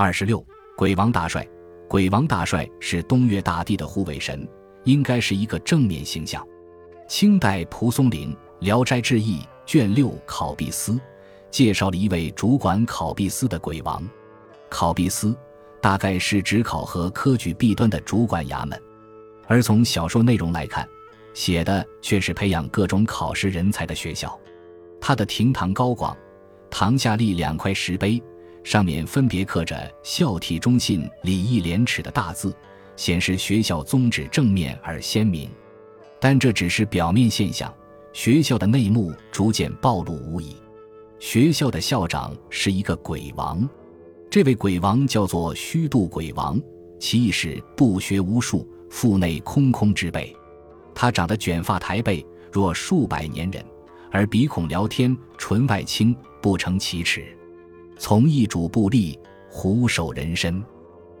二十六，鬼王大帅。鬼王大帅是东岳大帝的护卫神，应该是一个正面形象。清代蒲松龄《聊斋志异》卷六考毕司介绍了一位主管考毕司的鬼王。考毕司大概是指考核科举弊端的主管衙门，而从小说内容来看，写的却是培养各种考试人才的学校。他的厅堂高广，堂下立两块石碑。上面分别刻着“孝悌忠信、礼义廉耻”的大字，显示学校宗旨正面而鲜明。但这只是表面现象，学校的内幕逐渐暴露无遗。学校的校长是一个鬼王，这位鬼王叫做虚度鬼王，其意是不学无术、腹内空空之辈。他长得卷发抬背，若数百年人，而鼻孔聊天，唇外倾，不成其齿。从一主部立，虎首人身，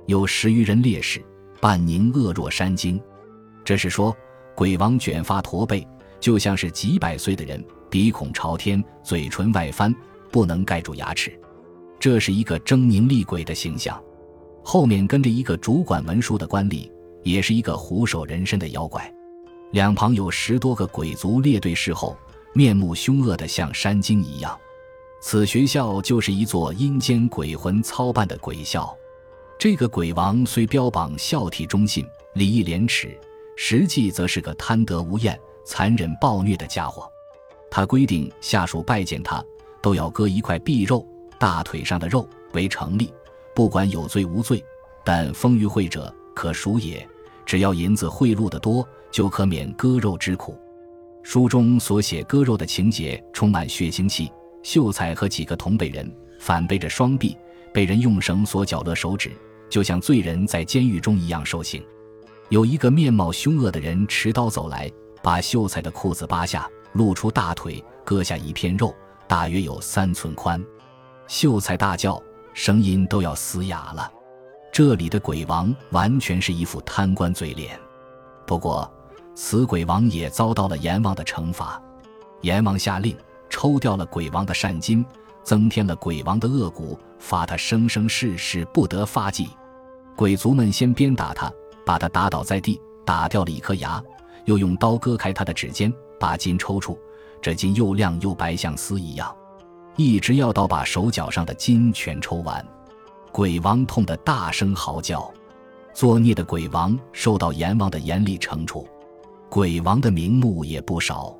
有十余人烈士，半宁恶若山精。这是说，鬼王卷发驼背，就像是几百岁的人，鼻孔朝天，嘴唇外翻，不能盖住牙齿。这是一个狰狞厉鬼的形象。后面跟着一个主管文书的官吏，也是一个虎首人身的妖怪。两旁有十多个鬼卒列队侍候，面目凶恶的像山精一样。此学校就是一座阴间鬼魂操办的鬼校。这个鬼王虽标榜孝悌忠信、礼义廉耻，实际则是个贪得无厌、残忍暴虐的家伙。他规定下属拜见他，都要割一块臂肉，大腿上的肉为成立，不管有罪无罪。但封于会者可赎也，只要银子贿赂的多，就可免割肉之苦。书中所写割肉的情节充满血腥气。秀才和几个同辈人反背着双臂，被人用绳索绞勒手指，就像罪人在监狱中一样受刑。有一个面貌凶恶的人持刀走来，把秀才的裤子扒下，露出大腿，割下一片肉，大约有三寸宽。秀才大叫，声音都要嘶哑了。这里的鬼王完全是一副贪官嘴脸。不过，此鬼王也遭到了阎王的惩罚。阎王下令。抽掉了鬼王的善金，增添了鬼王的恶骨，罚他生生世世不得发迹。鬼族们先鞭打他，把他打倒在地，打掉了一颗牙，又用刀割开他的指尖，把筋抽出。这筋又亮又白，像丝一样，一直要到把手脚上的筋全抽完。鬼王痛得大声嚎叫。作孽的鬼王受到阎王的严厉惩处。鬼王的名目也不少。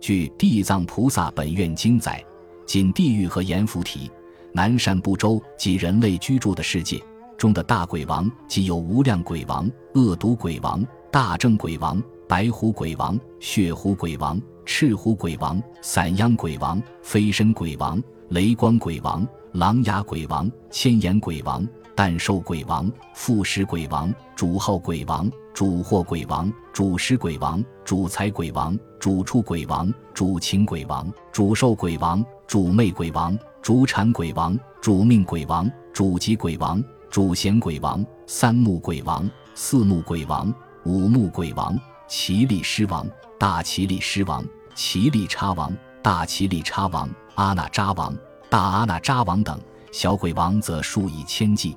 据《地藏菩萨本愿经》载，仅地狱和阎浮提、南赡部洲及人类居住的世界中的大鬼王，即有无量鬼王、恶毒鬼王、大正鬼王、白虎鬼王、血虎鬼王、赤虎鬼王、散秧鬼王、飞身鬼王、雷光鬼王、狼牙鬼王、千眼鬼王、诞寿鬼王、复食鬼王、主号鬼王。主祸鬼王、主食鬼王、主财鬼王、主畜鬼王、主情鬼王、主兽鬼王、主魅鬼王、主产鬼王、主命鬼王、主吉鬼王、主贤鬼王、三目鬼王、四目鬼王、五目鬼王、奇力狮王、大奇力狮王、奇力叉王、大奇力叉王、阿那扎王、大阿那扎王等小鬼王则数以千计。